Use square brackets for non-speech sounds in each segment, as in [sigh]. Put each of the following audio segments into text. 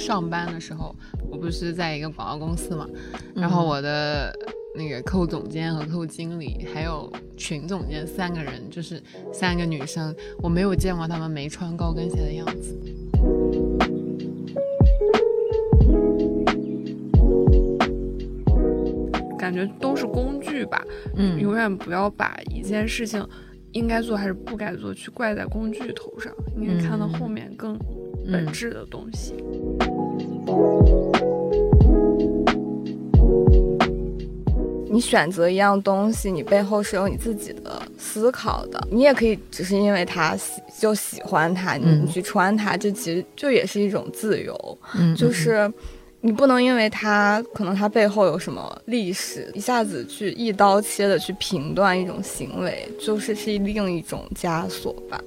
上班的时候，我不是在一个广告公司嘛，然后我的那个客户总监和客户经理还有群总监三个人，就是三个女生，我没有见过她们没穿高跟鞋的样子。感觉都是工具吧，嗯，永远不要把一件事情应该做还是不该做去怪在工具头上，应该看到后面更本质的东西。你选择一样东西，你背后是有你自己的思考的。你也可以只是因为它喜就喜欢它，你去穿它，这其实就也是一种自由。嗯，就是。你不能因为它可能它背后有什么历史，一下子去一刀切的去评断一种行为，就是是另一种枷锁吧。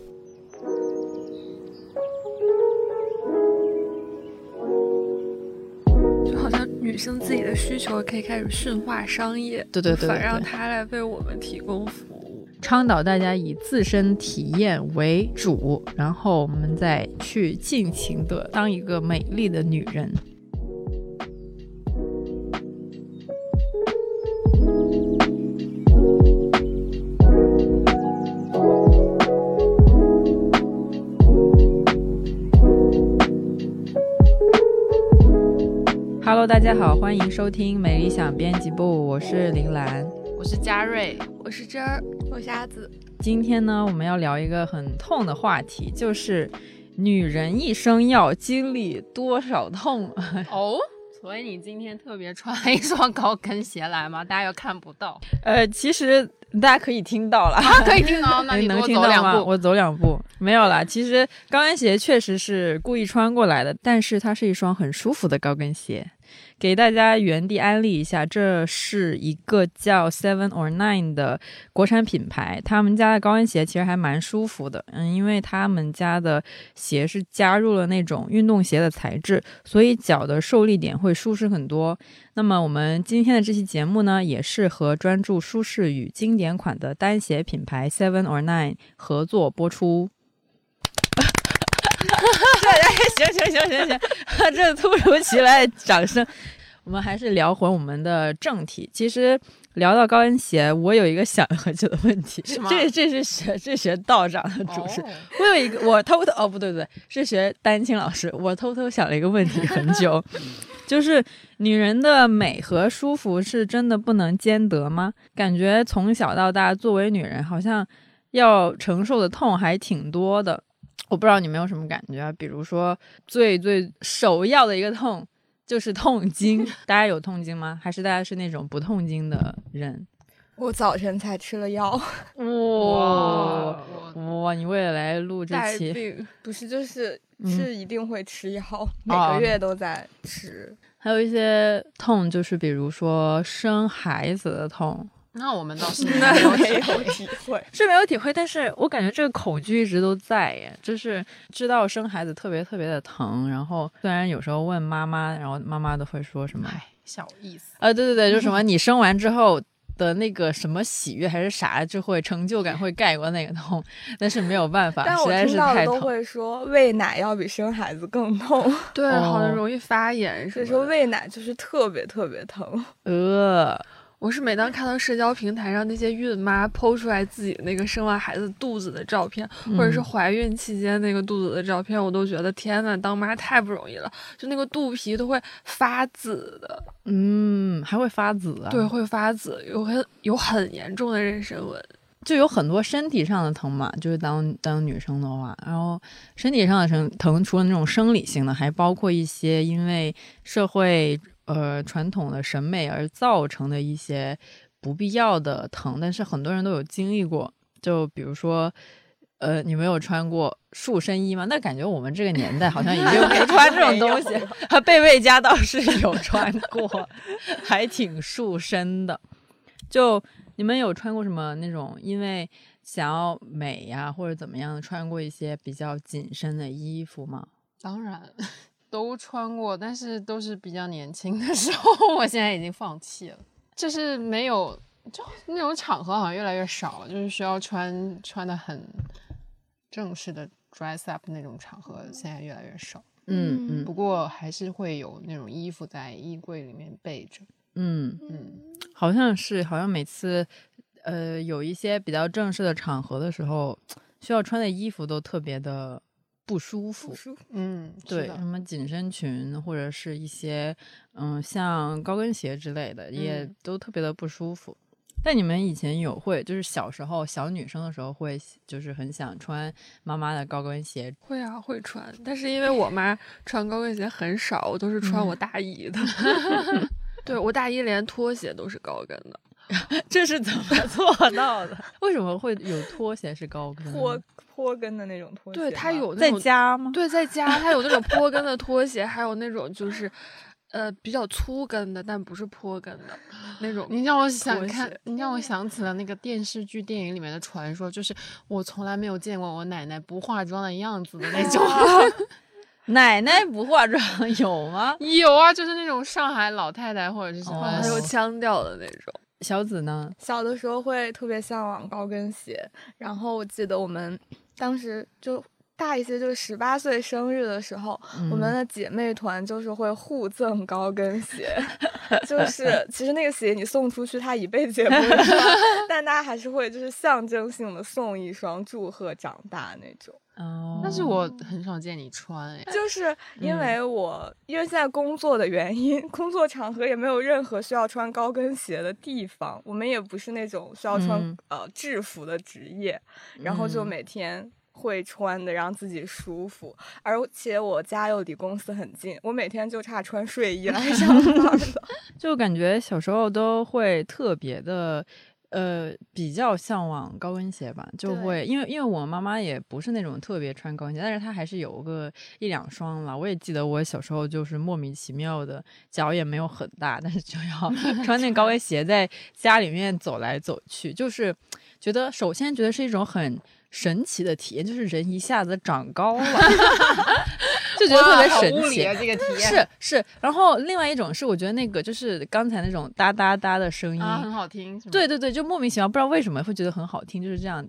好像女性自己的需求可以开始驯化商业，对对对，反让他来为我们提供服务，倡导大家以自身体验为主，然后我们再去尽情的当一个美丽的女人。Hello，大家好，欢迎收听美理想编辑部，我是林兰，我是嘉瑞，我是真儿，我是阿紫。今天呢，我们要聊一个很痛的话题，就是女人一生要经历多少痛 [laughs] [laughs] 哦。所以你今天特别穿了一双高跟鞋来吗？大家又看不到。呃，其实大家可以听到了，可以听到，[laughs] 那你能听到吗？我走两步，没有啦。其实高跟鞋确实是故意穿过来的，但是它是一双很舒服的高跟鞋。给大家原地安利一下，这是一个叫 Seven or Nine 的国产品牌，他们家的高跟鞋其实还蛮舒服的，嗯，因为他们家的鞋是加入了那种运动鞋的材质，所以脚的受力点会舒适很多。那么我们今天的这期节目呢，也是和专注舒适与经典款的单鞋品牌 Seven or Nine 合作播出。行行行行行，这突如其来的掌声，我们还是聊回我们的正题。其实聊到高跟鞋，我有一个想了很久的问题，这这是学这学道长的主持。我有一个，我偷偷哦不对不对，是学丹青老师。我偷偷想了一个问题很久，[laughs] 就是女人的美和舒服是真的不能兼得吗？感觉从小到大，作为女人，好像要承受的痛还挺多的。我不知道你们有什么感觉啊？比如说，最最首要的一个痛就是痛经，[laughs] 大家有痛经吗？还是大家是那种不痛经的人？我早晨才吃了药。哇哇！你为了来录这期，不是就是是一定会吃药，[laughs] 每个月都在吃。还有一些痛，就是比如说生孩子的痛。那我们倒是没有 [laughs] 体会，[laughs] 是没有体会，但是我感觉这个恐惧一直都在耶，就是知道生孩子特别特别的疼，然后虽然有时候问妈妈，然后妈妈都会说什么，哎，小意思，呃，对对对，就什么 [laughs] 你生完之后的那个什么喜悦还是啥，就会成就感会盖过那个痛，但是没有办法，实在是太痛。都会说喂奶要比生孩子更痛，对，好像容易发炎，所以说喂奶就是特别特别疼，呃。我是每当看到社交平台上那些孕妈剖出来自己那个生完孩子肚子的照片，或者是怀孕期间那个肚子的照片，我都觉得天呐，当妈太不容易了，就那个肚皮都会发紫的，嗯，还会发紫啊？对，会发紫，有很有很严重的妊娠纹，就有很多身体上的疼嘛，就是当当女生的话，然后身体上的疼疼，除了那种生理性的，还包括一些因为社会。呃，传统的审美而造成的一些不必要的疼，但是很多人都有经历过。就比如说，呃，你没有穿过束身衣吗？那感觉我们这个年代好像已经没 [laughs] 穿这种东西。贝贝家倒是有穿过，[laughs] 还挺束身的。就你们有穿过什么那种因为想要美呀或者怎么样的穿过一些比较紧身的衣服吗？当然。都穿过，但是都是比较年轻的时候。我现在已经放弃了，就是没有，就那种场合好像越来越少了，就是需要穿穿的很正式的 dress up 那种场合，现在越来越少。嗯嗯不过还是会有那种衣服在衣柜里面备着。嗯，嗯，好像是，好像每次呃有一些比较正式的场合的时候，需要穿的衣服都特别的不舒服。舒服。嗯，对，什么紧身裙或者是一些嗯像高跟鞋之类的，也嗯都特别的不舒服。但你们以前有会，就是小时候小女生的时候会，就是很想穿妈妈的高跟鞋。会啊，会穿，但是因为我妈穿高跟鞋很少，我都是穿嗯我大姨的。[laughs] [laughs] 对我大姨连拖鞋都是高跟的，[laughs] 这是怎么 [laughs] 做到的？为什么会有拖鞋是高跟的呢？坡坡跟的那种拖鞋，对它有那在种家吗？对，在家它有那种 [laughs] 坡跟的拖鞋，还有那种就是，呃，比较粗跟的，但不是坡跟的那种。你让我想看，你让我想起了那个电视剧、电影里面的传说，就是我从来没有见过我奶奶不化妆的样子的那种。奶奶不化妆有吗？有啊，就是那种上海老太太或者是什哦么很有腔调的那种。小紫呢？小的时候会特别向往高跟鞋，然后我记得我们当时就大一些，就是十八岁生日的时候，我们的姐妹团就是会互赠高跟鞋，[laughs] 就是 [laughs] 其实那个鞋你送出去，它一辈子也不会穿，[laughs] 但大家还是会就是象征性的送一双，祝贺长大那种。哦，但是我很少见你穿哎。就是因为我、因为现在工作的原因，工作场合也没有任何需要穿高跟鞋的地方，我们也不是那种需要穿、嗯呃制服的职业，然后就嗯每天。会穿的让自己舒服，而且我家又离公司很近，我每天就差穿睡衣来上班了。[laughs] 就感觉小时候都会特别的。呃，比较向往高跟鞋吧，就会因为因为我妈妈也不是那种特别穿高跟鞋，但是她还是有个一两双了。我也记得我小时候就是莫名其妙的，脚也没有很大，但是就要 [laughs] 穿那高跟鞋在家里面走来走去，就是觉得首先觉得是一种很神奇的体验，就是人一下子长高了，[laughs] 就觉得特别神奇。啊，这个体验是是，然后另外一种是，我觉得那个就是刚才那种哒哒哒的声音，啊，很好听，对对对，就莫名其妙不知道为什么会觉得很好听，就是这样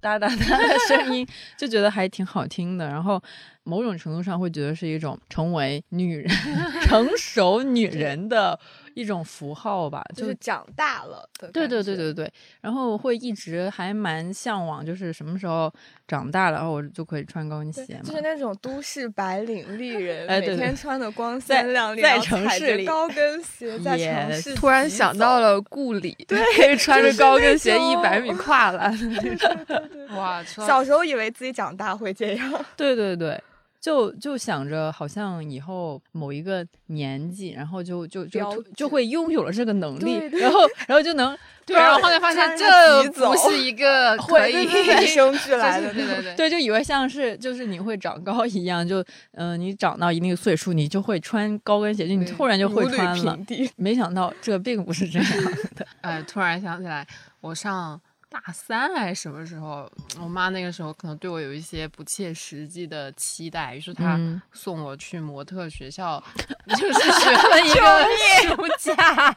哒哒哒的声音，就觉得还挺好听的。然后某种程度上会觉得是一种成为女人、[laughs] 成熟女人的一种符号吧，就就是长大了的对对对对对，然后会一直还蛮向往，就是什么时候长大了，然后我就可以穿高跟鞋嘛。就是那种都市白领丽 [laughs] 人，哎对对每天穿的光鲜亮丽，在城市里高跟鞋在城市突然想到了故里，对，穿着高跟鞋一百米跨栏的那种。[laughs] 哇，小时候以为自己长大会这样，对对对，就就想着好像以后某一个年纪，然后就就就就会拥有了这个能力，对对然后然后就能 [laughs] 对，然后后来发现这不是一个 [laughs] 可以与生 [laughs] 俱来的对对对对，就以为像是就是你会长高一样，就嗯、呃你长到一定岁数，你就会穿高跟鞋，就你突然就会穿了。没想到这并不是这样的，呃，突然想起来，我上大三还是什么时候，我妈那个时候可能对我有一些不切实际的期待，于是她嗯送我去模特学校，[laughs] 就是学了一个暑假，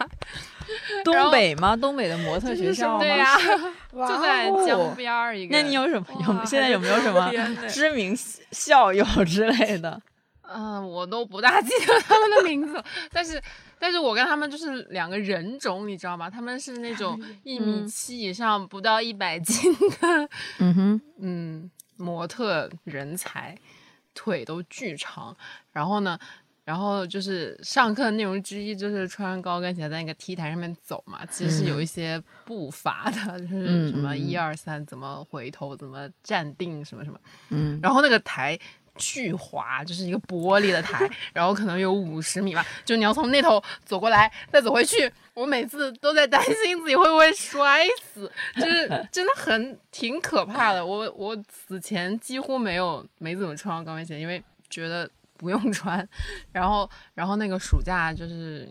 东北吗？东北的模特学校吗？对呀、[laughs] 哇就在哦江边儿一个。那你有什么有现在有没有什 [laughs] 么知名校友之类的？嗯、我都不大记得他们的名字，但是，但是我跟他们就是两个人种，你知道吗？他们是那种一米嗯七以上，不到一百斤的，嗯哼，[laughs] 嗯，模特人才，腿都巨长。然后呢，然后就是上课内容之一就是穿高跟鞋在那个 T 台上面走嘛，其实是有一些步伐的，就是嗯什么嗯一二三怎么回头，怎么站定，什么什么。嗯，然后那个台巨滑，就是一个玻璃的台，[laughs] 然后可能有五十米吧，就你要从那头走过来，再走回去。我每次都在担心自己会不会摔死，就是真的很挺可怕的。我我死前几乎没有没怎么穿过高跟鞋，因为觉得不用穿。然后然后那个暑假就是。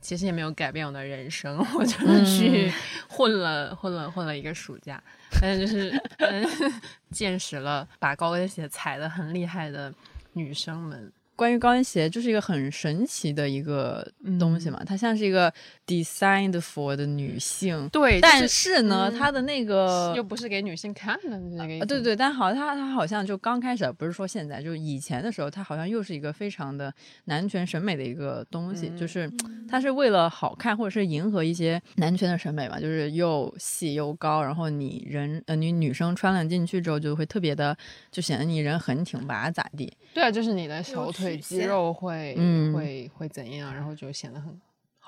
其实也没有改变我的人生，[laughs] 我就是去混了、混了混了一个暑假，但是就是嗯，[laughs] 见识了把高跟鞋踩得很厉害的女生们。关于高跟鞋，就是一个很神奇的一个东西嘛，它像是一个 designed for 的女性，对，但是呢，它的那个又不是给女性看的那个，对对，但好，它它好像就刚开始不是说现在，就是以前的时候，它好像又是一个非常的男权审美的一个东西，就是。它是为了好看或者是迎合一些男权的审美嘛，就是又细又高，然后你人呃你女生穿了进去之后就会特别的，就显得你人很挺拔咋地？对啊，就是你的小腿肌肉会会会怎样，然后就显得很。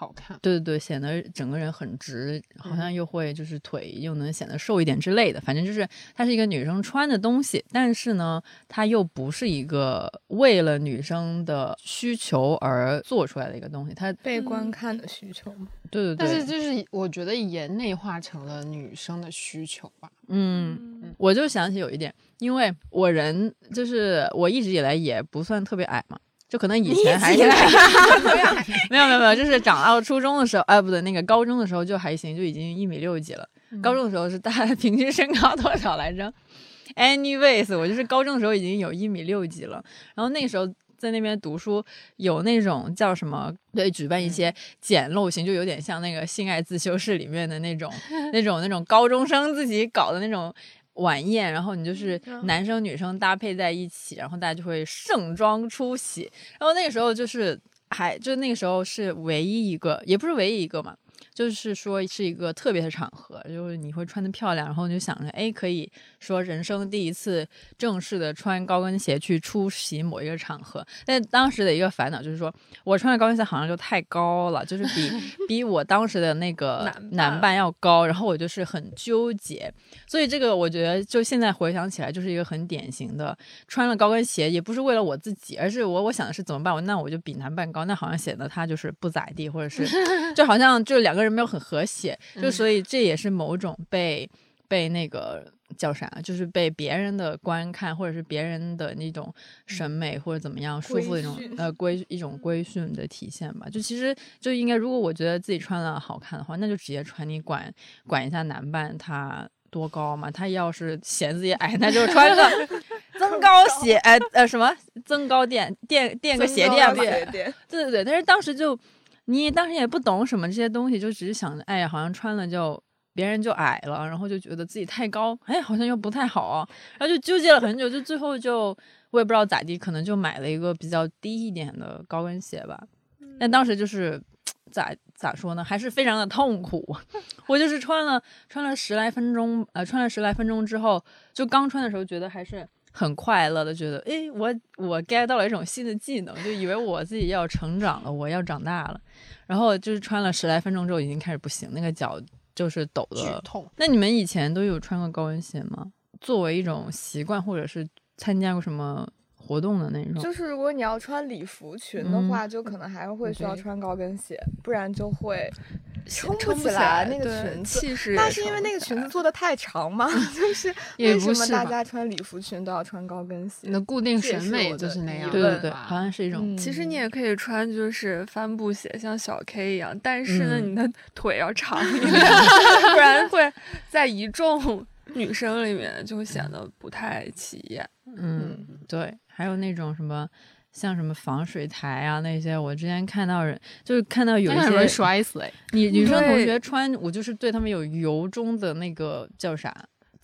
好看，对对对，显得整个人很直，好像又会就是腿又能显得瘦一点之类的。反正就是它是一个女生穿的东西，但是呢，它又不是一个为了女生的需求而做出来的一个东西，它被观看的需求嘛。对对对，但是就是我觉得也内化成了女生的需求吧。嗯，我就想起有一点，因为我人就是我一直以来也不算特别矮嘛。就可能以前还是 [laughs] [laughs] 没有没有没有，就是长到初中的时候，哎不对，那个高中的时候就还行，就已经一米六几了。高中的时候是大概 [laughs] 平均身高多少来着？Anyways，我就是高中的时候已经有一米六几了。然后那个时候在那边读书，有那种叫什么？对，举办一些简陋型，就有点像那个性爱自修室里面的那种那种那种高中生自己搞的那种。晚宴，然后你就是男生女生搭配在一起，然后大家就会盛装出席。然后那个时候就是还就那个时候是唯一一个，也不是唯一一个嘛。就是说是一个特别的场合，就是你会穿的漂亮，然后你就想着，哎，可以说人生第一次正式的穿高跟鞋去出席某一个场合。但当时的一个烦恼就是说，我穿的高跟鞋好像就太高了，就是比 [laughs] 比我当时的那个男伴要高，然后我就是很纠结。所以这个我觉得，就现在回想起来，就是一个很典型的穿了高跟鞋，也不是为了我自己，而是我我想的是怎么办？我那我就比男伴高，那好像显得他就是不咋地，或者是 [laughs] 就好像就两个。人没有很和谐，就所以这也是某种被被那个叫啥，就是被别人的观看或者是别人的那种审美或者怎么样束缚的一种呃规一种规训的体现吧。就其实就应该，如果我觉得自己穿了好看的话，那就直接穿。你管管一下男伴他多高嘛？他要是嫌自己矮，那就穿 [laughs] 个增高鞋，哎呃什么增高垫垫垫个鞋垫吧。对对对，但是当时就。你当时也不懂什么这些东西，就只是想着，哎呀，好像穿了就别人就矮了，然后就觉得自己太高，哎，好像又不太好，然后就纠结了很久，就最后就我也不知道咋地，可能就买了一个比较低一点的高跟鞋吧。但当时就是咋咋说呢，还是非常的痛苦。[laughs] 我就是穿了穿了十来分钟，呃，穿了十来分钟之后，就刚穿的时候觉得还是。很快乐的觉得，哎，我我 get 到了一种新的技能，就以为我自己要成长了，我要长大了。然后就是穿了十来分钟之后，已经开始不行，那个脚就是抖的痛。那你们以前都有穿过高跟鞋吗？作为一种习惯，或者是参加过什么？活动的那种，就是如果你要穿礼服裙的话，就可能还会需要穿高跟鞋，不然就会 [laughs] 撑不起来那个裙子。气势，那是因为那个裙子做的太长吗？[laughs] 就是 [laughs] 为什么大家穿礼服裙都要穿高跟鞋？你的固定审美就是那样，对对对，好像是一种。其实你也可以穿就是帆布鞋，像小 K 一样，但是呢，你的腿要长一点，不然会在一众女生里面就会显得不太起眼。嗯，对。还有那种什么，像什么防水台啊那些，我之前看到人就是看到有一些摔死哎，女女生同学穿，我就是对他们有由衷的那个叫啥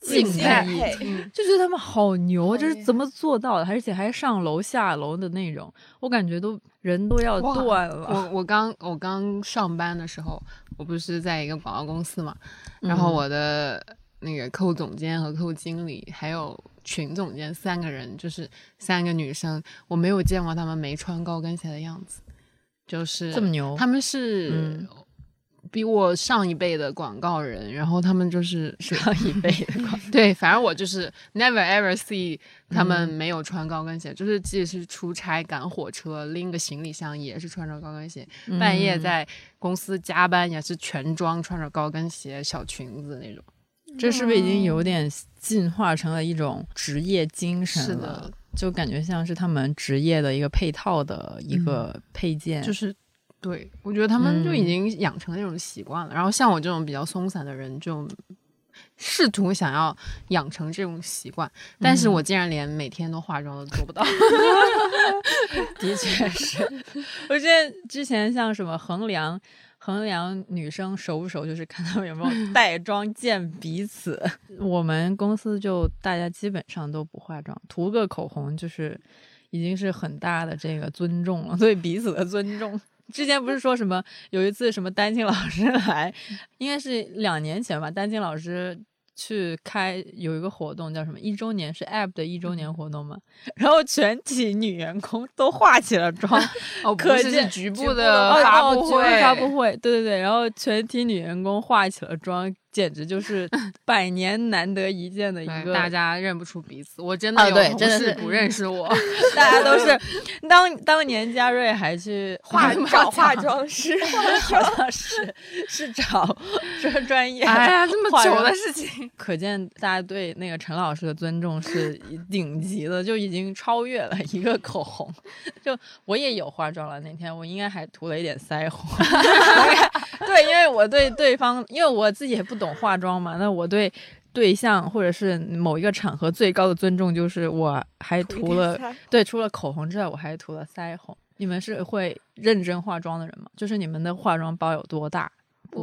敬佩，就觉得他们好牛，这是怎么做到的？而且还上楼下楼的那种，我感觉都人都要断了。我我刚我刚上班的时候，我不是在一个广告公司嘛，然后我的那个客户总监和客户经理还有。群总监三个人，就是三个女生，我没有见过她们没穿高跟鞋的样子，就是这么牛。他们是比我上一辈的广告人，然后他们就是 [laughs] 上一辈的广 [laughs] 对，反正我就是 never ever see 他们没有穿高跟鞋，就是即使是出差赶火车拎个行李箱也是穿着高跟鞋，半夜在公司加班也是全装穿着高跟鞋小裙子那种。这是不是已经有点进化成了一种职业精神了？就感觉像是他们职业的一个配套的一个配件。就是，对我觉得他们就已经养成那种习惯了。然后像我这种比较松散的人，就试图想要养成这种习惯，但是我竟然连每天都化妆都做不到。[laughs] 的确是，[laughs] 我记得之前像什么衡量衡量女生熟不熟，就是看他们有没有带妆见彼此。我们公司就大家基本上都不化妆，涂个口红就是已经是很大的这个尊重了，对彼此的尊重。之前不是说什么有一次什么丹青老师来，应该是两年前吧，丹青老师。去开有一个活动叫什么一周年是 App 的一周年活动嘛，然后全体女员工都化起了妆，[laughs] 哦，可是局部的发布会，发布会，对对对，然后全体女员工化起了妆。简直就是 [laughs] 百年难得一见的一个，大家认不出彼此。我真的有同事不认识我 [laughs] [laughs] 大家都是当当年嘉瑞还去化找化妆师，好像是是找专专业。哎呀，这么久的事情，可见大家对那个陈老师的尊重是顶级的，就已经超越了一个口红。就我也有化妆了，那天我应该还涂了一点腮红。对，因为我对对方，因为我自己也不。懂化妆嘛？那我对对象或者是某一个场合最高的尊重就是我还涂了对，除了口红之外，我还涂了腮红。你们是会认真化妆的人吗？就是你们的化妆包有多大？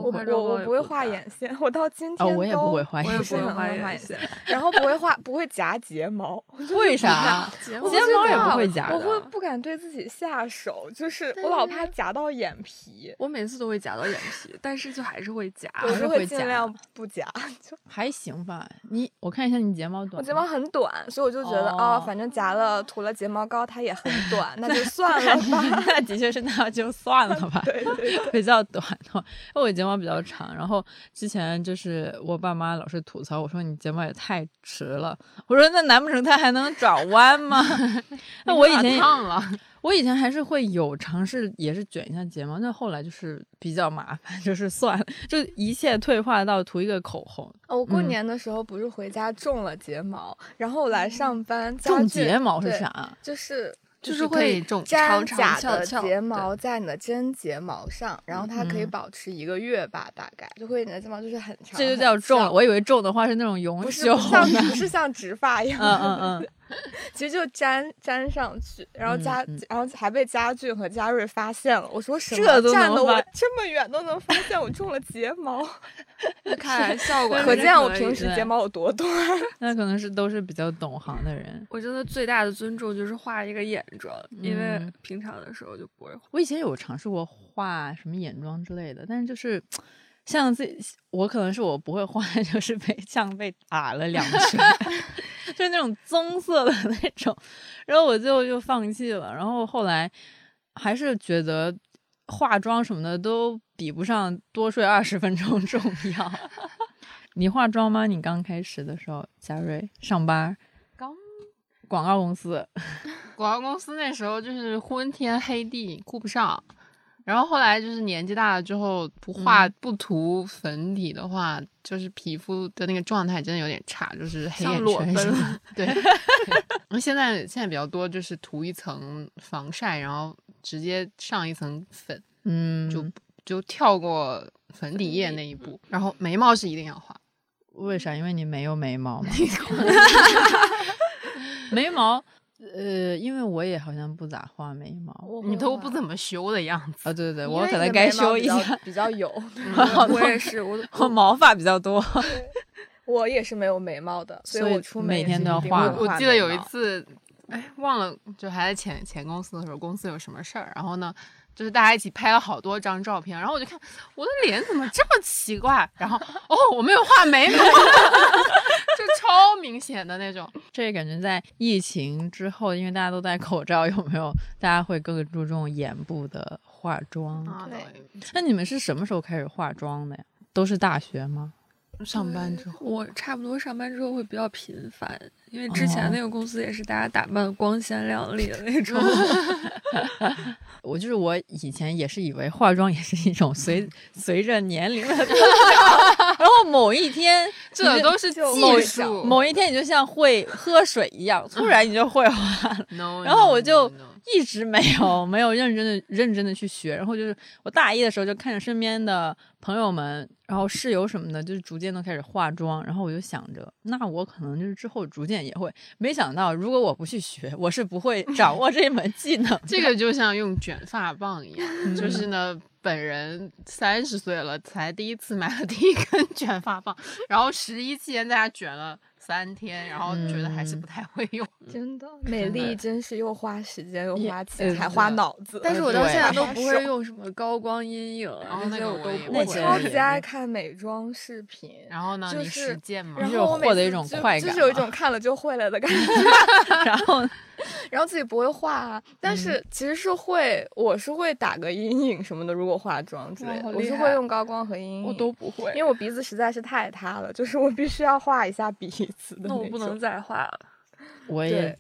我我 [laughs] 我不会画眼线，我到今天哦，我也不会画眼线，不会画眼线，然后不会画，不会夹睫毛，为啥？睫毛也不会夹，我会不敢对自己下手，就是我老怕夹到眼皮，我每次都会夹到眼皮，但是就还是会夹，还是会尽量不夹，就还行吧。你我看一下你睫毛短，我睫毛很短，所以我就觉得哦，反正夹了涂了睫毛膏，它也很短，那就算了吧。[laughs] 那的确是那就算了吧，[laughs] 对对，比较短的，因为我睫毛比较长。然后之前就是我爸妈老是吐槽我说你睫毛也太直了，我说那难不成它还能转弯吗？[laughs] 那我以前烫了，我以前还是会有尝试也是卷一下睫毛，但后来就是比较麻烦，就是算了，就一切退化到涂一个口红。哦，我过年的时候不是回家种了睫毛，然后我来上班种睫毛是啥？就是。就是会粘假的睫毛在你的真睫毛上，然后它可以保持一个月吧，大概就会你的睫毛就是很长。这就叫种，我以为种的话是那种永久，不是像不是像植发一样。嗯嗯嗯。[laughs] 其实就粘粘上去，然后家，然后还被佳俊和佳瑞发现了。我说什么？站的我这么远都能发现我种了睫毛，[laughs] 看效果，可见我平时睫毛有多短。那可能是都是比较懂行的人。我觉得最大的尊重就是画一个眼妆，因为平常的时候就不会。我以前有尝试过画什么眼妆之类的，但是就是。像自己，我可能是我不会画，[laughs] 就是被像被打了两拳，就是那种棕色的那种，然后我最后就放弃了。然后后来还是觉得化妆什么的都比不上多睡二十分钟重要。[laughs] 你化妆吗？你刚开始的时候，佳瑞上班，刚广告公司，[laughs] 广告公司那时候就是昏天黑地，顾不上。然后后来就是年纪大了之后，不画不涂粉底的话，就是皮肤的那个状态真的有点差，就是黑眼圈。对，[laughs] 那现在现在比较多就是涂一层防晒，然后直接上一层粉，嗯，就就跳过粉底液那一步。然后眉毛是一定要画，为啥？因为你没有眉毛吗？[laughs] [laughs] 眉毛。呃，因为我也好像不咋画眉毛，你都不怎么修的样子啊！对对对，我可能该修一下，比较有。[laughs] 我也是，我我毛发比较多。[laughs] 我也是没有眉毛的，所以我出每天都要画。我记得有一次，哎，忘了，就还在前前公司的时候，公司有什么事儿，然后呢？就是大家一起拍了好多张照片，然后我就看我的脸怎么这么奇怪，然后 [laughs] 哦，我没有画眉毛，[laughs] 就超明显的那种。这感觉在疫情之后，因为大家都戴口罩，有没有大家会更注重眼部的化妆？对。那你们是什么时候开始化妆的呀？都是大学吗？上班之后，我差不多上班之后会比较频繁，因为之前那个公司也是大家打扮光鲜亮丽的那种。[laughs] 我就是我以前也是以为化妆也是一种随 [laughs] 随着年龄的增长，[laughs] 然后某一天这都是技术，某一天你就像会喝水一样，突然你就会化了。然后我就一直没有没有认真的认真的去学。然后就是我大一的时候就看着身边的朋友们，然后室友什么的，就是逐渐都开始化妆。然后我就想着，那我可能就是之后逐渐也会。没想到，如果我不去学，我是不会掌握这一门技能。[laughs] 这个就像用卷发棒一样，就是呢。本人三十岁了，才第一次买了第一根卷发棒，然后十一期间在家卷了三天，然后觉得还是不太会用。[laughs] 真的，美丽真是又花时间又花钱还花脑子。但是我到现在都不会用什么高光阴影，然后那个我都不会。我超级爱看美妆视频，然后呢，你实践吗？然后获得一种快感，就是有一种看了就会了的感觉。[laughs] [laughs] 然后。然后自己不会画，但是其实是会，我是会打个阴影什么的。如果化妆之类的，我是会用高光和阴影，我都不会，因为我鼻子实在是太塌了，就是我必须要画一下鼻子的。那我不能再画了，[laughs] 我也。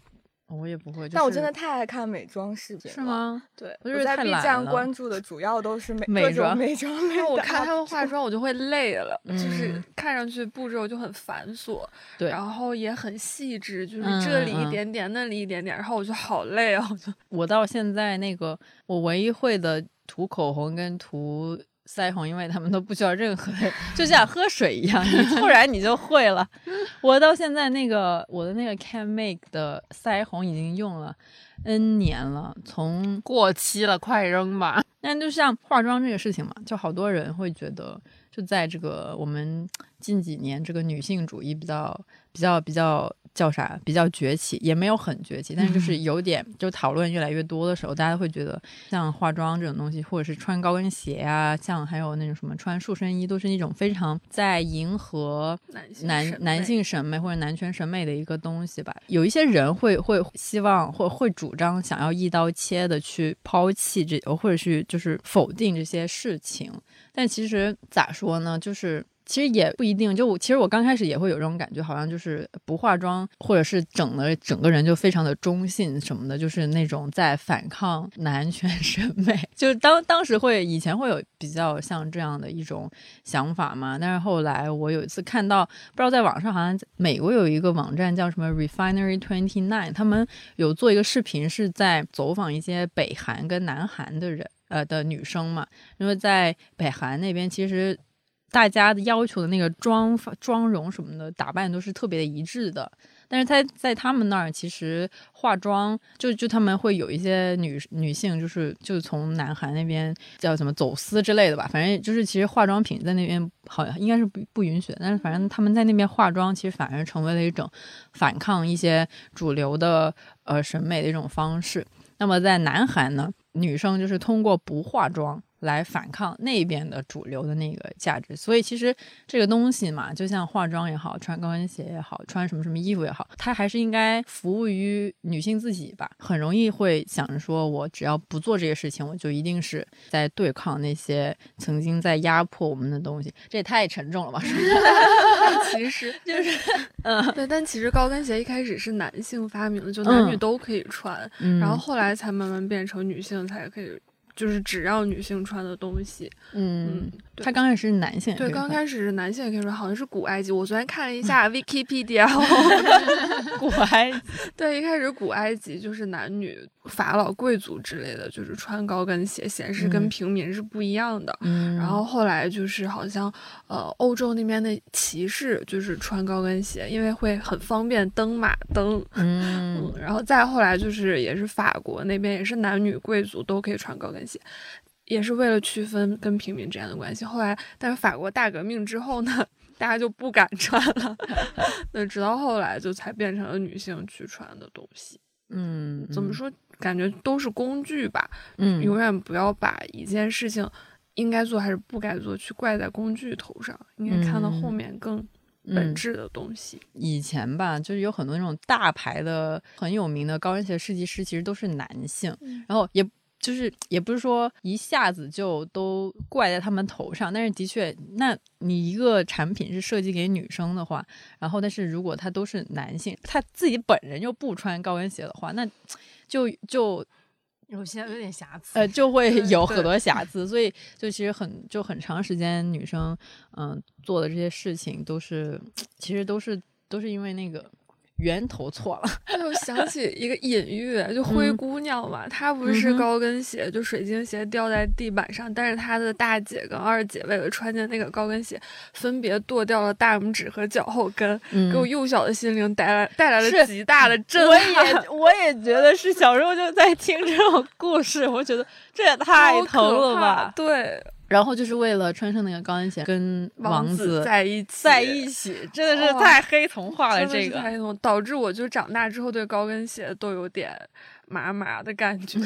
我也不会，但我真的太爱看美妆视频了。是吗？对，我在 B 站关注的主要都是美 [laughs] 美妆美妆。[laughs] 因为我看他们化妆，我就会累了，就是看上去步骤就很繁琐，对，然后也很细致，就是这里一点点，那里一点点，然后我就好累啊！我就我到现在那个，我唯一会的涂口红跟涂。腮红，因为他们都不需要任何，[laughs] 就像喝水一样，你突 [laughs] 然你就会了。我到现在那个我的那个 Can Make 的腮红已经用了 N 年了，从过期了，快扔吧。但就像化妆这个事情嘛，就好多人会觉得，就在这个我们近几年这个女性主义比较比较比较。叫啥？比较崛起，也没有很崛起，但是就是有点，就讨论越来越多的时候，大家会觉得像化妆这种东西，或者是穿高跟鞋啊，像还有那种什么穿束身衣，都是一种非常在迎合男男性审美或者男权审美的一个东西吧。有一些人会会希望或会主张想要一刀切的去抛弃这，或者是就是否定这些事情，但其实咋说呢？就是。其实也不一定，就我其实我刚开始也会有这种感觉，好像就是不化妆，或者是整的整个人就非常的中性什么的，就是那种在反抗男权 [laughs] 审美。就是当当时会以前会有比较像这样的一种想法嘛，但是后来我有一次看到，不知道在网上好像美国有一个网站叫什么 Refinery Twenty Nine，他们有做一个视频，是在走访一些北韩跟南韩的人呃的女生嘛，因为在北韩那边其实。大家的要求的那个妆发、妆容什么的打扮都是特别的一致的，但是在在他们那儿，其实化妆就就他们会有一些女女性，就是就从南韩那边叫什么走私之类的吧，反正就是其实化妆品在那边好像应该是不不允许，但是反正他们在那边化妆，其实反而成为了一种反抗一些主流的呃审美的一种方式。那么在南韩呢，女生就是通过不化妆。来反抗那边的主流的那个价值，所以其实这个东西嘛，就像化妆也好，穿高跟鞋也好，穿什么什么衣服也好，它还是应该服务于女性自己吧。很容易会想着说，我只要不做这些事情，我就一定是在对抗那些曾经在压迫我们的东西。这也太沉重了吧？[laughs] 其实 [laughs] 就是，嗯，对。但其实高跟鞋一开始是男性发明的，就男女都可以穿，然后后来才慢慢变成女性才可以。就是只让女性穿的东西，嗯，他刚开始是男性，对，刚开始是男性也可以穿，好像是古埃及。我昨天看了一下 Wikipedia，[laughs] 古埃及，对，一开始古埃及就是男女。法老贵族之类的就是穿高跟鞋，显示跟平民是不一样的。嗯，然后后来就是好像，呃，欧洲那边的骑士就是穿高跟鞋，因为会很方便登马登。嗯，然后再后来就是也是法国那边也是男女贵族都可以穿高跟鞋，也是为了区分跟平民之间的关系。后来，但是法国大革命之后呢，大家就不敢穿了。[laughs] 那直到后来就才变成了女性去穿的东西。嗯，怎么说？感觉都是工具吧，嗯，永远不要把一件事情应该做还是不该做去怪在工具头上，应该看到后面更本质的东西。以前吧，就是有很多那种大牌的很有名的高跟鞋设计师，其实都是男性，然后也就是也不是说一下子就都怪在他们头上，但是的确，那你一个产品是设计给女生的话，然后但是如果他都是男性，他自己本人又不穿高跟鞋的话，那。就就有些有点瑕疵，呃，就会有很多瑕疵，所以就其实很就很长时间，女生嗯做的这些事情都是，其实都是都是因为那个源头错了。[laughs] 我想起一个隐喻，就灰姑娘嘛，她不是高跟鞋，就水晶鞋掉在地板上，但是她的大姐跟二姐为了穿进那个高跟鞋，分别剁掉了大拇指和脚后跟，给我幼小的心灵带来带来了极大的震撼。[laughs] 我也我也觉得是小时候就在听这种故事，我觉得这也太疼了吧？对。然后就是为了穿上那个高跟鞋跟王子在一起，在一起，真的是太黑童话了。这个黑童导致我就长大之后对高跟鞋都有点麻麻的感觉。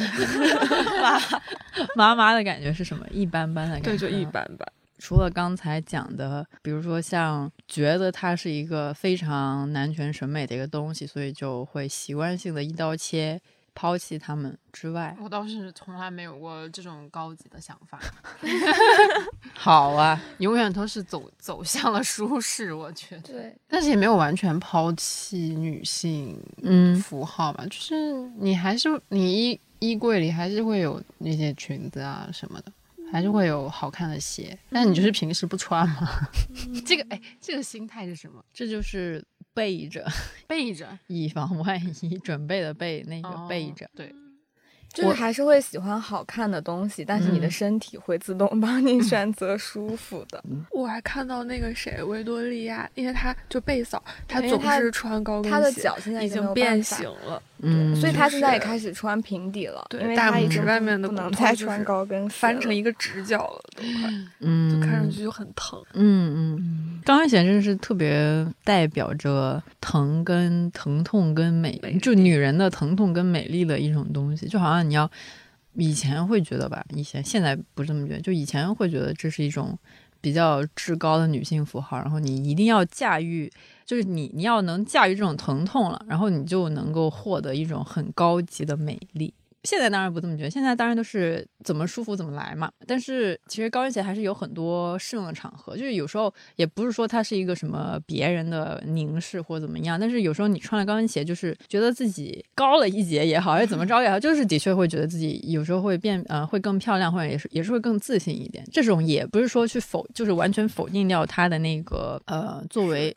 [laughs] [laughs] 麻麻麻的感觉是什么？一般般的感觉，对，就一般般。除了刚才讲的，比如说像觉得它是一个非常男权审美的一个东西，所以就会习惯性的一刀切。抛弃他们之外，我倒是从来没有过这种高级的想法。[laughs] 好啊，永远都是走走向了舒适，我觉得。对，但是也没有完全抛弃女性嗯符号吧，就是你还是你衣衣柜里还是会有那些裙子啊什么的，还是会有好看的鞋，但你就是平时不穿嘛。[laughs] 这个哎，这个心态是什么？这就是。备着，[laughs] 备着，以防万一，准备的备那个备着，对。就是还是会喜欢好看的东西，但是你的身体会自动帮你选择舒服的。[laughs] 我还看到那个谁，维多利亚，因为他就贝嫂，他总是穿高跟鞋，他的脚现在已经变形了，嗯，所以他现在也开始穿平底了，对，大拇指外面的不能再穿高跟，翻成一个直角了，都快，嗯，就看上去就很疼，嗯嗯，高跟鞋真的是特别代表着疼跟疼痛跟美，就女人的疼痛跟美丽的一种东西，就好像。你要以前会觉得吧，以前现在不这么觉得，就以前会觉得这是一种比较至高的女性符号，然后你一定要驾驭，就是你你要能驾驭这种疼痛了，然后你就能够获得一种很高级的美丽。现在当然不这么觉得，现在当然都是怎么舒服怎么来嘛。但是其实高跟鞋还是有很多适用的场合，就是有时候也不是说它是一个什么别人的凝视或怎么样，但是有时候你穿了高跟鞋，就是觉得自己高了一截也好，还是怎么 [laughs] 着也好，就是的确会觉得自己有时候会变呃会更漂亮，或者也是也是会更自信一点。这种也不是说去否，就是完全否定掉它的那个呃作为。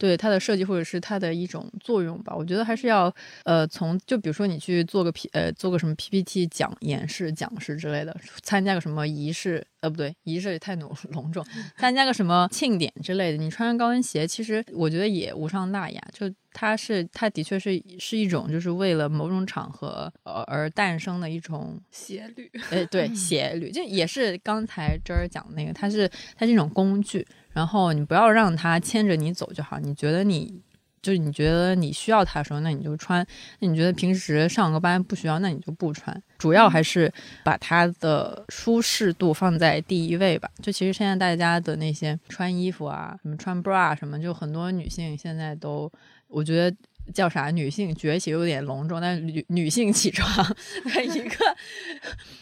对它的设计或者是它的一种作用吧，我觉得还是要，呃，从就比如说你去做个 P 呃做个什么 PPT 讲演示讲师之类的，参加个什么仪式，呃不对，仪式也太浓 [laughs] 隆重，[laughs] 参加个什么庆典之类的，你穿上高跟鞋，其实我觉得也无伤大雅。就它是它的确是是一种就是为了某种场合呃而诞生的一种鞋履，哎对 [laughs] 鞋履，就也是刚才这儿讲的那个，它是它是一种工具。然后你不要让他牵着你走就好。你觉得你就是你觉得你需要他的时候，那你就穿；那你觉得平时上个班不需要，那你就不穿。主要还是把它的舒适度放在第一位吧。就其实现在大家的那些穿衣服啊，什么穿 bra 什么，就很多女性现在都，我觉得叫啥？女性崛起有点隆重，但女女性起床 [laughs] 的一个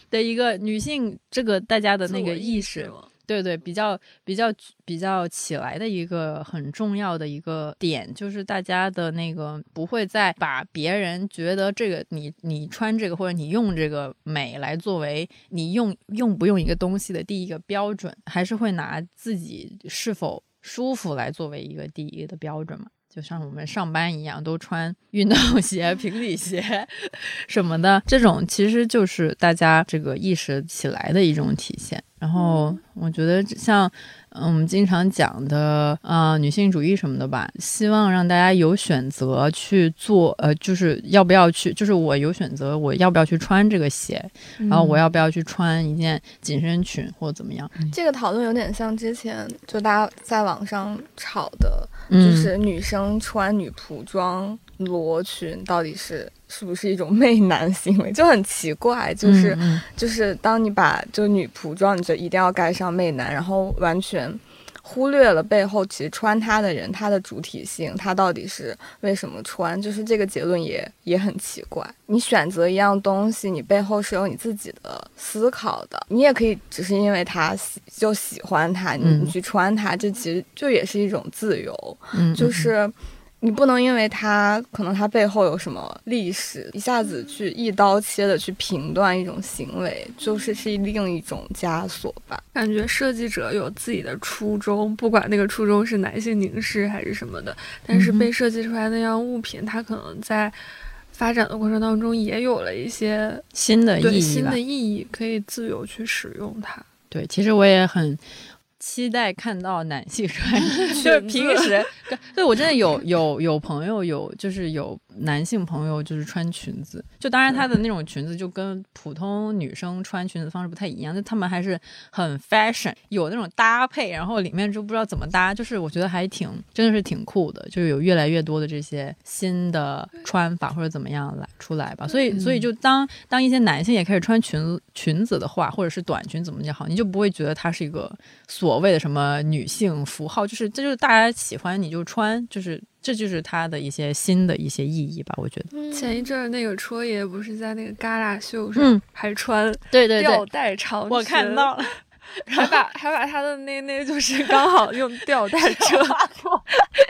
的一个女性，这个大家的那个意识。对对，比较比较比较起来的一个很重要的一个点，就是大家的那个不会再把别人觉得这个你你穿这个或者你用这个美来作为你用用不用一个东西的第一个标准，还是会拿自己是否舒服来作为一个第一的标准嘛？就像我们上班一样，都穿运动鞋、[laughs] 平底鞋什么的，这种其实就是大家这个意识起来的一种体现。然后我觉得像。嗯，我们经常讲的啊，女性主义什么的吧，希望让大家有选择去做，呃，就是要不要去，就是我有选择，我要不要去穿这个鞋，然后我要不要去穿一件紧身裙或者怎么样？这个讨论有点像之前就大家在网上吵的，就是女生穿女仆装。罗裙到底是是不是一种媚男行为，[laughs] 就很奇怪。就是就是当你把就女仆装，你就一定要盖上媚男，然后完全忽略了背后其实穿它的人他的主体性，他到底是为什么穿？就是这个结论也也很奇怪。你选择一样东西，你背后是有你自己的思考的。你也可以只是因为他喜就喜欢他，你你去穿它，这其实就也是一种自由。嗯就是。你不能因为它可能它背后有什么历史，一下子去一刀切的去评断一种行为，就是是另一种枷锁吧。感觉设计者有自己的初衷，不管那个初衷是男性凝视还是什么的，但是被设计出来那样物品，它可能在发展的过程当中也有了一些新的意义，新的意义可以自由去使用它。对，其实我也很。期待看到男性穿，[laughs] 就是平时，对我真的有有有朋友有就是有男性朋友就是穿裙子，就当然他的那种裙子就跟普通女生穿裙子方式不太一样，就他们还是很 fashion，有那种搭配，然后里面就不知道怎么搭，就是我觉得还挺真的是挺酷的，就是有越来越多的这些新的穿法或者怎么样来出来吧，所以所以就当当一些男性也开始穿裙子裙子的话，或者是短裙怎么讲好，你就不会觉得它是一个所。所谓的什么女性符号，就是这就是大家喜欢你就穿，就是这就是它的一些新的一些意义吧。我觉得。前一阵那个戳爷不是在那个旮旯秀上还穿对对。吊带长裙，我看到了，[laughs] 还把 [laughs] 还把他的那那就是刚好用吊带遮住，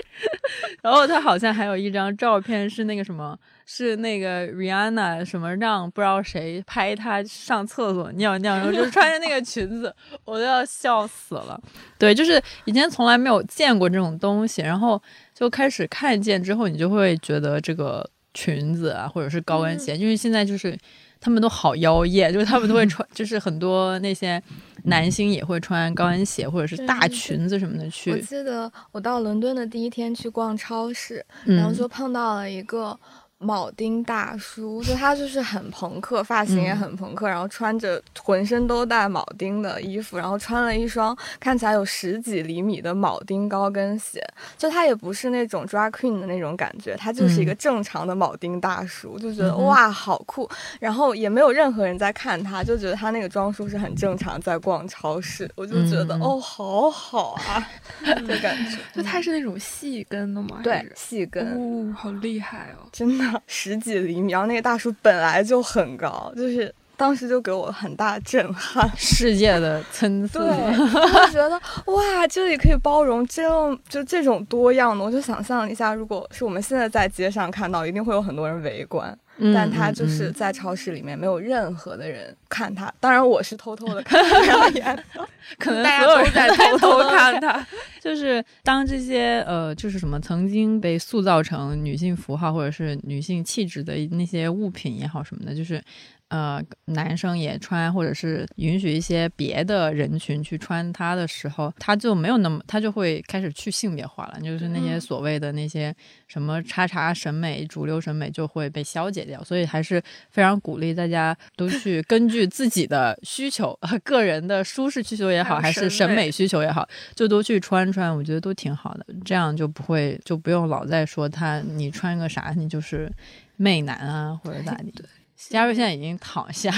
[laughs] 然后他好像还有一张照片是那个什么。是那个 Rihanna 什么让不知道谁拍他上厕所尿尿，然后就穿着那个裙子，我都要笑死了。对，就是以前从来没有见过这种东西，然后就开始看见之后，你就会觉得这个裙子啊，或者是高跟鞋，因为现在就是他们都好妖艳，[laughs] 就是他们都会穿，[laughs] 就是很多那些男星也会穿高跟鞋或者是大裙子什么的去。我记得我到伦敦的第一天去逛超市，然后就碰到了一个。铆钉大叔，就他就是很朋克，发型也很朋克，然后穿着浑身都带铆钉的衣服，然后穿了一双看起来有十几厘米的铆钉高跟鞋。就他也不是那种 drag queen 的那种感觉，他就是一个正常的铆钉大叔，就觉得哇好酷。然后也没有任何人在看他，就觉得他那个装束是很正常，在逛超市，我就觉得哦好好啊，[laughs] 的感觉。就他是那种细跟的吗？对，细跟。哦，好厉害哦，真的。十几厘米，然后那个大叔本来就很高，就是当时就给我很大震撼，[laughs] 世界的参差。对，就觉得哇，这里可以包容这样就这种多样的，我就想象一下，如果是我们现在在街上看到，一定会有很多人围观。但他就是在超市里面没有任何的人看他，当然我是偷偷的看两眼，[laughs] [laughs] 可能大家都在偷偷看他。就是当这些呃，就是什么曾经被塑造成女性符号或者是女性气质的那些物品也好什么的，就是。呃，男生也穿，或者是允许一些别的人群去穿它的时候，它就没有那么，它就会开始去性别化了，就是那些所谓的那些什么叉叉审美、主流审美就会被消解掉。所以还是非常鼓励大家都去根据自己的需求、[laughs] 个人的舒适需求也好，还是审美需求也好，就都去穿穿，我觉得都挺好的。这样就不会就不用老在说他你穿个啥，你就是媚男啊或者咋地。[laughs] 加瑞现在已经躺下，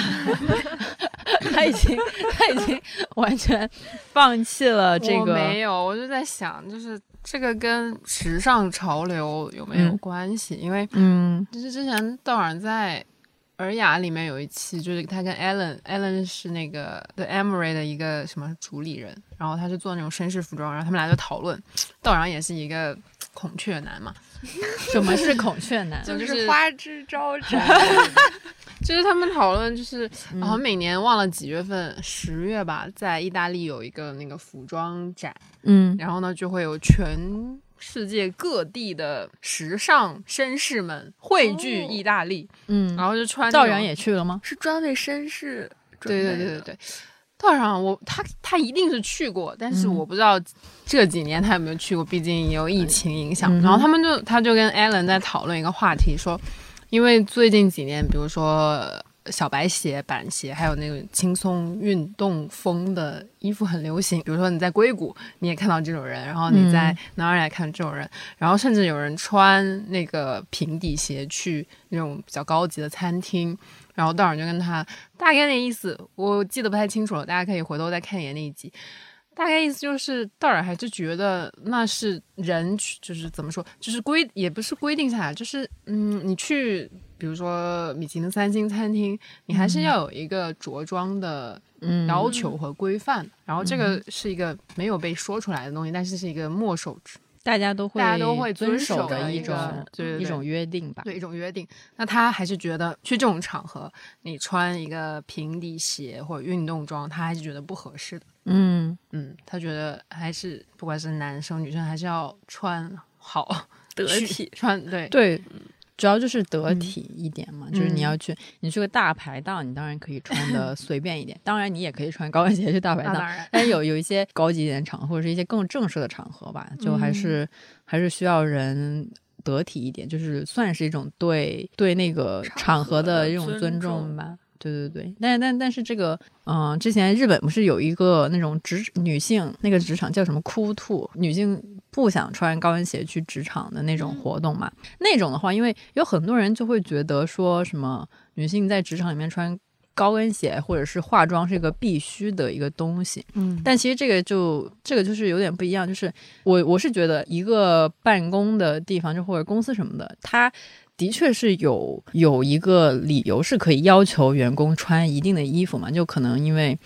[laughs] 他已经他已经完全放弃了这个。没有，我就在想，就是这个跟时尚潮流有没有关系？因为嗯，就是之前道尔在《尔雅》里面有一期，就是他跟 Allen，Allen 是那个 The Emery 的一个什么主理人，然后他是做那种绅士服装，然后他们俩就讨论，道长也是一个孔雀男嘛。什么是孔雀男？[laughs] 就是花枝招展。[laughs] 就是他们讨论，就是好像每年忘了几月份，十月吧，在意大利有一个那个服装展，嗯，然后呢就会有全世界各地的时尚绅士们汇聚意大利，嗯，然后就穿。赵阳也去了吗？是专为绅士。对对对对对，道长我他他一定是去过，但是我不知道这几年他有没有去过，毕竟有疫情影响。然后他们就他就跟艾伦在讨论一个话题，说。因为最近几年，比如说小白鞋、板鞋，还有那种轻松运动风的衣服很流行。比如说你在硅谷，你也看到这种人；然后你在哪儿来看这种人；然后甚至有人穿那个平底鞋去那种比较高级的餐厅。然后道长就跟他大概那意思，我记得不太清楚了，大家可以回头再看一眼那一集。大概意思就是，道尔还是觉得那是人，就是怎么说，就是规也不是规定下来，就是嗯，你去比如说米其林三星餐厅，你还是要有一个着装的要求和规范。然后这个是一个没有被说出来的东西，但是是一个墨守大家都会大家都会遵守的一种对一种约定吧，对一种约定。那他还是觉得去这种场合，你穿一个平底鞋或者运动装，他还是觉得不合适的。嗯嗯，他觉得还是不管是男生女生，还是要穿好得体，穿对对。主要就是得体一点嘛，就是你要去，你去个大排档，你当然可以穿的 [laughs] 随便一点。当然，你也可以穿高跟鞋去大排档，但是有有一些高级一点场合，或者是一些更正式的场合吧，就还是还是需要人得体一点，就是算是一种对对那个场合的一种尊重吧。对对对，但但但是这个，嗯，之前日本不是有一个那种职女性那个职场叫什么哭兔，女性不想穿高跟鞋去职场的那种活动嘛？那种的话，因为有很多人就会觉得说什么女性在职场里面穿高跟鞋或者是化妆是一个必须的一个东西，嗯，但其实这个就这个就是有点不一样，就是我我是觉得一个办公的地方就或者公司什么的，它。的确是有有一个理由是可以要求员工穿一定的衣服嘛，就可能因为，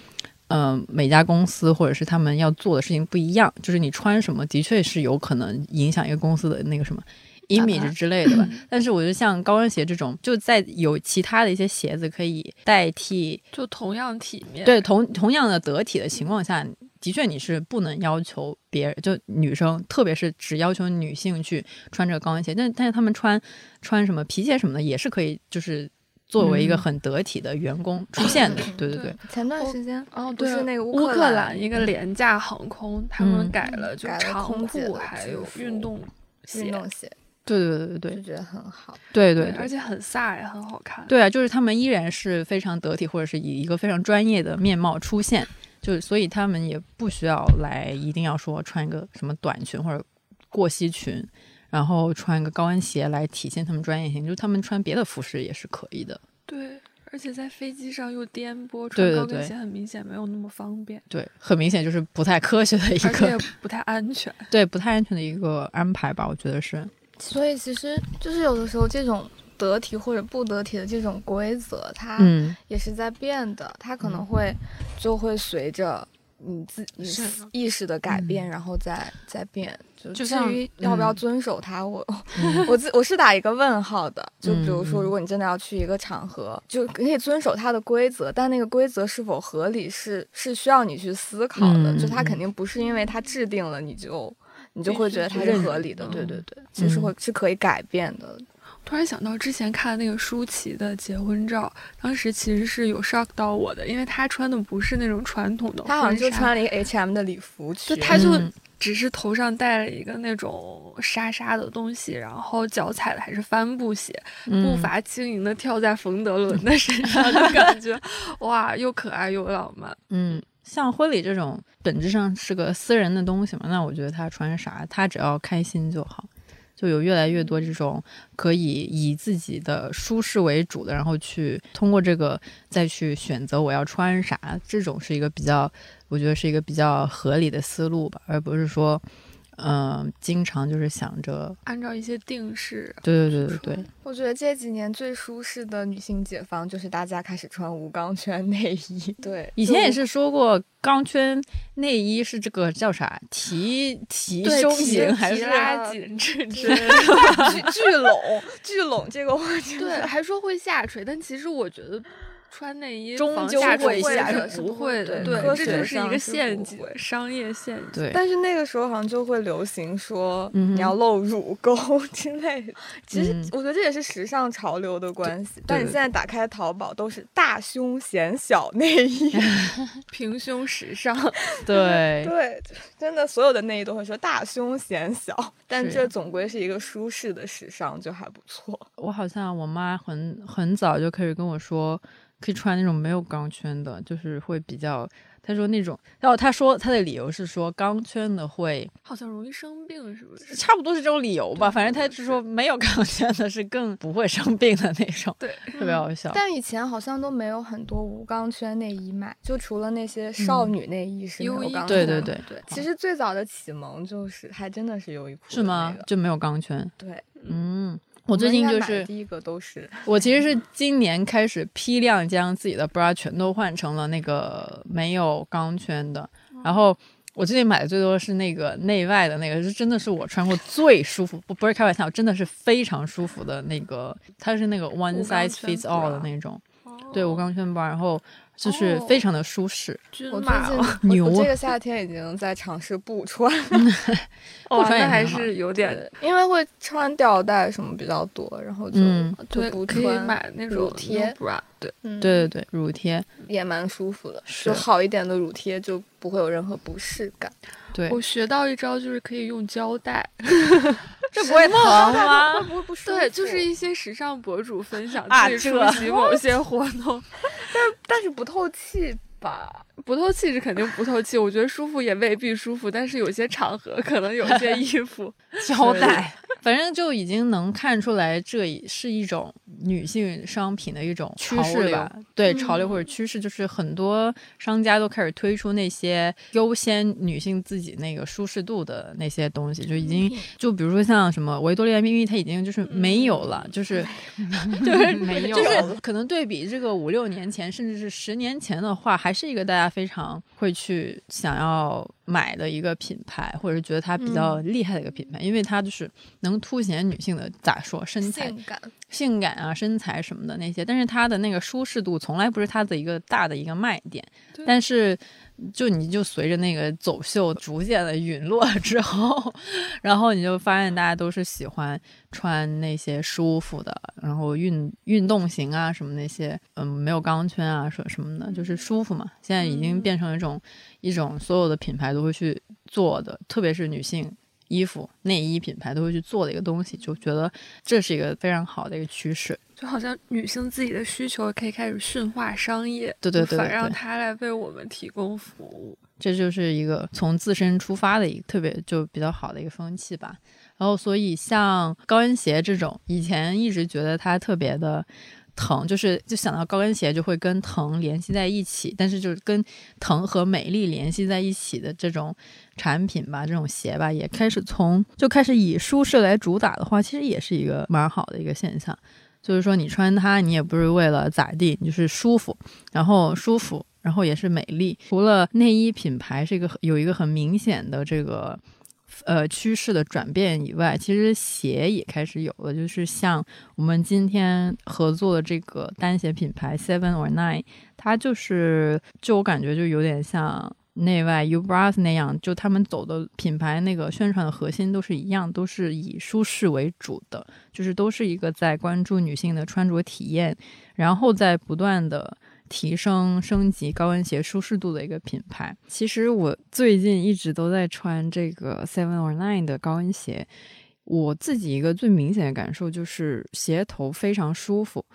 嗯，每家公司或者是他们要做的事情不一样，就是你穿什么的确是有可能影响一个公司的那个什么 image 之类的吧。[laughs] 但是我觉得像高跟鞋这种，就在有其他的一些鞋子可以代替，就同样体面，对同同样的得体的情况下。的确，你是不能要求别人，就女生，特别是只要求女性去穿这个高跟鞋。但但是他们穿穿什么皮鞋什么的，也是可以，就是作为一个很得体的员工出现的。对对对。前段时间哦，对是那个乌克兰一个廉价航空，他们改了就长裤，还有运动运动鞋。对对对对对，就觉得很好。对对，而且很飒也很好看。对啊，就是他们依然是非常得体，或者是以一个非常专业的面貌出现。就所以他们也不需要来，一定要说穿一个什么短裙或者过膝裙，然后穿一个高跟鞋来体现他们专业性。就他们穿别的服饰也是可以的。对，而且在飞机上又颠簸，穿高跟鞋很明显没有那么方便。对，很明显就是不太科学的一个，而且不太安全。[laughs] 对，不太安全的一个安排吧，我觉得是。所以其实就是有的时候这种。得体或者不得体的这种规则，它也是在变的。它可能会就会随着你自你意识的改变，然后再再变。就至于要不要遵守它，我 [laughs] 我自我是打一个问号的。就比如说，如果你真的要去一个场合，就可以遵守它的规则，但那个规则是否合理，是是需要你去思考的。就它肯定不是因为它制定了，你就你就会觉得它是合理的。对对对，其实会是可以改变的。突然想到之前看那个舒淇的结婚照，当时其实是有 shock 到我的，因为她穿的不是那种传统的，她好像就穿了一个 H&M 的礼服裙，就她就只是头上戴了一个那种纱纱的东西，然后脚踩的还是帆布鞋，步伐轻盈的跳在冯德伦的身上，就感觉 [laughs] 哇，又可爱又浪漫。嗯，像婚礼这种本质上是个私人的东西嘛，那我觉得她穿啥，她只要开心就好。就有越来越多这种可以以自己的舒适为主的，然后去通过这个再去选择我要穿啥，这种是一个比较，我觉得是一个比较合理的思路吧，而不是说。嗯，经常就是想着按照一些定式。对对对对对。我觉得这几年最舒适的女性解放就是大家开始穿无钢圈内衣。对，以前也是说过钢圈内衣是这个叫啥提提胸型还是拉紧？[laughs] 之之聚聚拢聚拢这个我对，还说会下垂，但其实我觉得。穿内衣终究会下是不会的，对，这就是一个陷阱，商业陷阱。对，但是那个时候好像就会流行说你要露乳沟 [laughs] 之类的。其实我觉得这也是时尚潮流的关系。但你现在打开淘宝都是大胸显小内衣，[laughs] 平胸时尚。[laughs] 对对，真的所有的内衣都会说大胸显小，但这总归是一个舒适的时尚，就还不错。我好像我妈很很早就开始跟我说。可以穿那种没有钢圈的，就是会比较。他说那种，然后他说他的理由是说钢圈的会好像容易生病，是不是？差不多是这种理由吧。反正他是说没有钢圈的是更不会生病的那种。对，[laughs] 特别好笑。但以前好像都没有很多无钢圈内衣卖，就除了那些少女内衣是有钢圈。对对对对。其实最早的启蒙就是还真的是优衣库。是吗？就没有钢圈。对，嗯。我最近就是第一个都是 [laughs] 我，其实是今年开始批量将自己的 bra 全都换成了那个没有钢圈的，然后我最近买的最多是那个内外的那个，是真的是我穿过最舒服，不不是开玩笑，真的是非常舒服的那个，它是那个 one size fits all 的那种，对，无钢圈 bra，，然后。就是非常的舒适。我最近 [laughs] 牛，这个夏天已经在尝试不穿，[laughs] 不穿还是有点，因为会穿吊带什么比较多，然后就就不可以买那种乳贴，对，对对对，乳贴也蛮舒服的，就好一点的乳贴就不会有任何不适感。对，我学到一招就是可以用胶带。[laughs] 这不会疼吗？不会不舒服。对，就是一些时尚博主分享自己出席某些活动，[laughs] 但但是不透气吧？不透气是肯定不透气，我觉得舒服也未必舒服，但是有些场合可能有些衣服 [laughs] 交代。反正就已经能看出来，这是一种女性商品的一种趋势吧？对，潮流或者趋势，就是很多商家都开始推出那些优先女性自己那个舒适度的那些东西，就已经就比如说像什么维多利亚秘密，它已经就是没有了，就是 [laughs] 就是没有，就是可能对比这个五六年前，甚至是十年前的话，还是一个大家非常会去想要。买的一个品牌，或者是觉得它比较厉害的一个品牌，因为它就是能凸显女性的咋说身材、性感、性感啊、身材什么的那些。但是它的那个舒适度从来不是它的一个大的一个卖点。但是。就你就随着那个走秀逐渐的陨落之后，然后你就发现大家都是喜欢穿那些舒服的，然后运运动型啊什么那些，嗯，没有钢圈啊什什么的，就是舒服嘛。现在已经变成一种一种所有的品牌都会去做的，特别是女性。衣服、内衣品牌都会去做的一个东西，就觉得这是一个非常好的一个趋势。就好像女性自己的需求可以开始驯化商业，对对对，反让它来为我们提供服务。这就是一个从自身出发的一个特别就比较好的一个风气吧。然后，所以像高跟鞋这种，以前一直觉得它特别的。疼就是就想到高跟鞋就会跟疼联系在一起，但是就是跟疼和美丽联系在一起的这种产品吧，这种鞋吧，也开始从就开始以舒适来主打的话，其实也是一个蛮好的一个现象。就是说你穿它，你也不是为了咋地，你就是舒服，然后舒服，然后也是美丽。除了内衣品牌是一个有一个很明显的这个。呃，趋势的转变以外，其实鞋也开始有了，就是像我们今天合作的这个单鞋品牌 Seven or Nine，它就是就我感觉就有点像内外 Ubras 那样，就他们走的品牌那个宣传的核心都是一样，都是以舒适为主的，就是都是一个在关注女性的穿着体验，然后在不断的。提升升级高跟鞋舒适度的一个品牌。其实我最近一直都在穿这个 Seven or Nine 的高跟鞋。我自己一个最明显的感受就是鞋头非常舒服，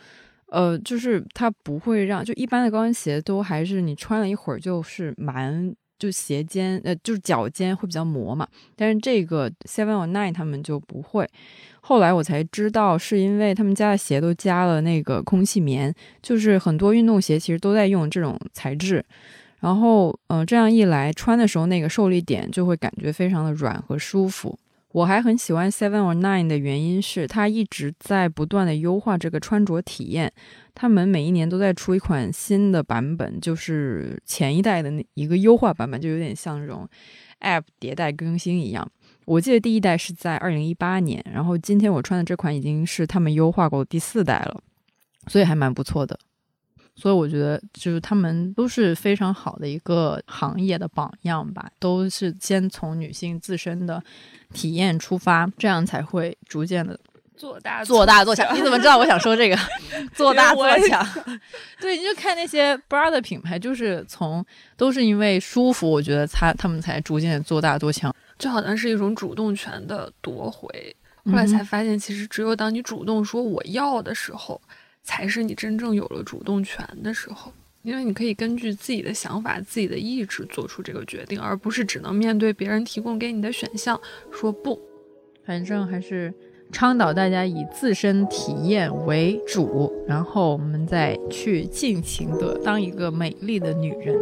呃，就是它不会让就一般的高跟鞋都还是你穿了一会儿就是蛮就鞋尖呃就是脚尖会比较磨嘛，但是这个 Seven or Nine 他们就不会。后来我才知道，是因为他们家的鞋都加了那个空气棉，就是很多运动鞋其实都在用这种材质。然后，嗯，这样一来，穿的时候那个受力点就会感觉非常的软和舒服。我还很喜欢 Seven or Nine 的原因是，它一直在不断的优化这个穿着体验。他们每一年都在出一款新的版本，就是前一代的那一个优化版本，就有点像这种 App 迭代更新一样。我记得第一代是在二零一八年，然后今天我穿的这款已经是他们优化过的第四代了，所以还蛮不错的。所以我觉得就是他们都是非常好的一个行业的榜样吧，都是先从女性自身的体验出发，这样才会逐渐的做大做大做强。你怎么知道我想说这个？[laughs] 做大做强。[laughs] 对，你就看那些 bra 的品牌，就是从都是因为舒服，我觉得他他们才逐渐做大做强。就好像是一种主动权的夺回，后来才发现，其实只有当你主动说我要的时候，才是你真正有了主动权的时候。因为你可以根据自己的想法、自己的意志做出这个决定，而不是只能面对别人提供给你的选项说不。反正还是倡导大家以自身体验为主，然后我们再去尽情的当一个美丽的女人。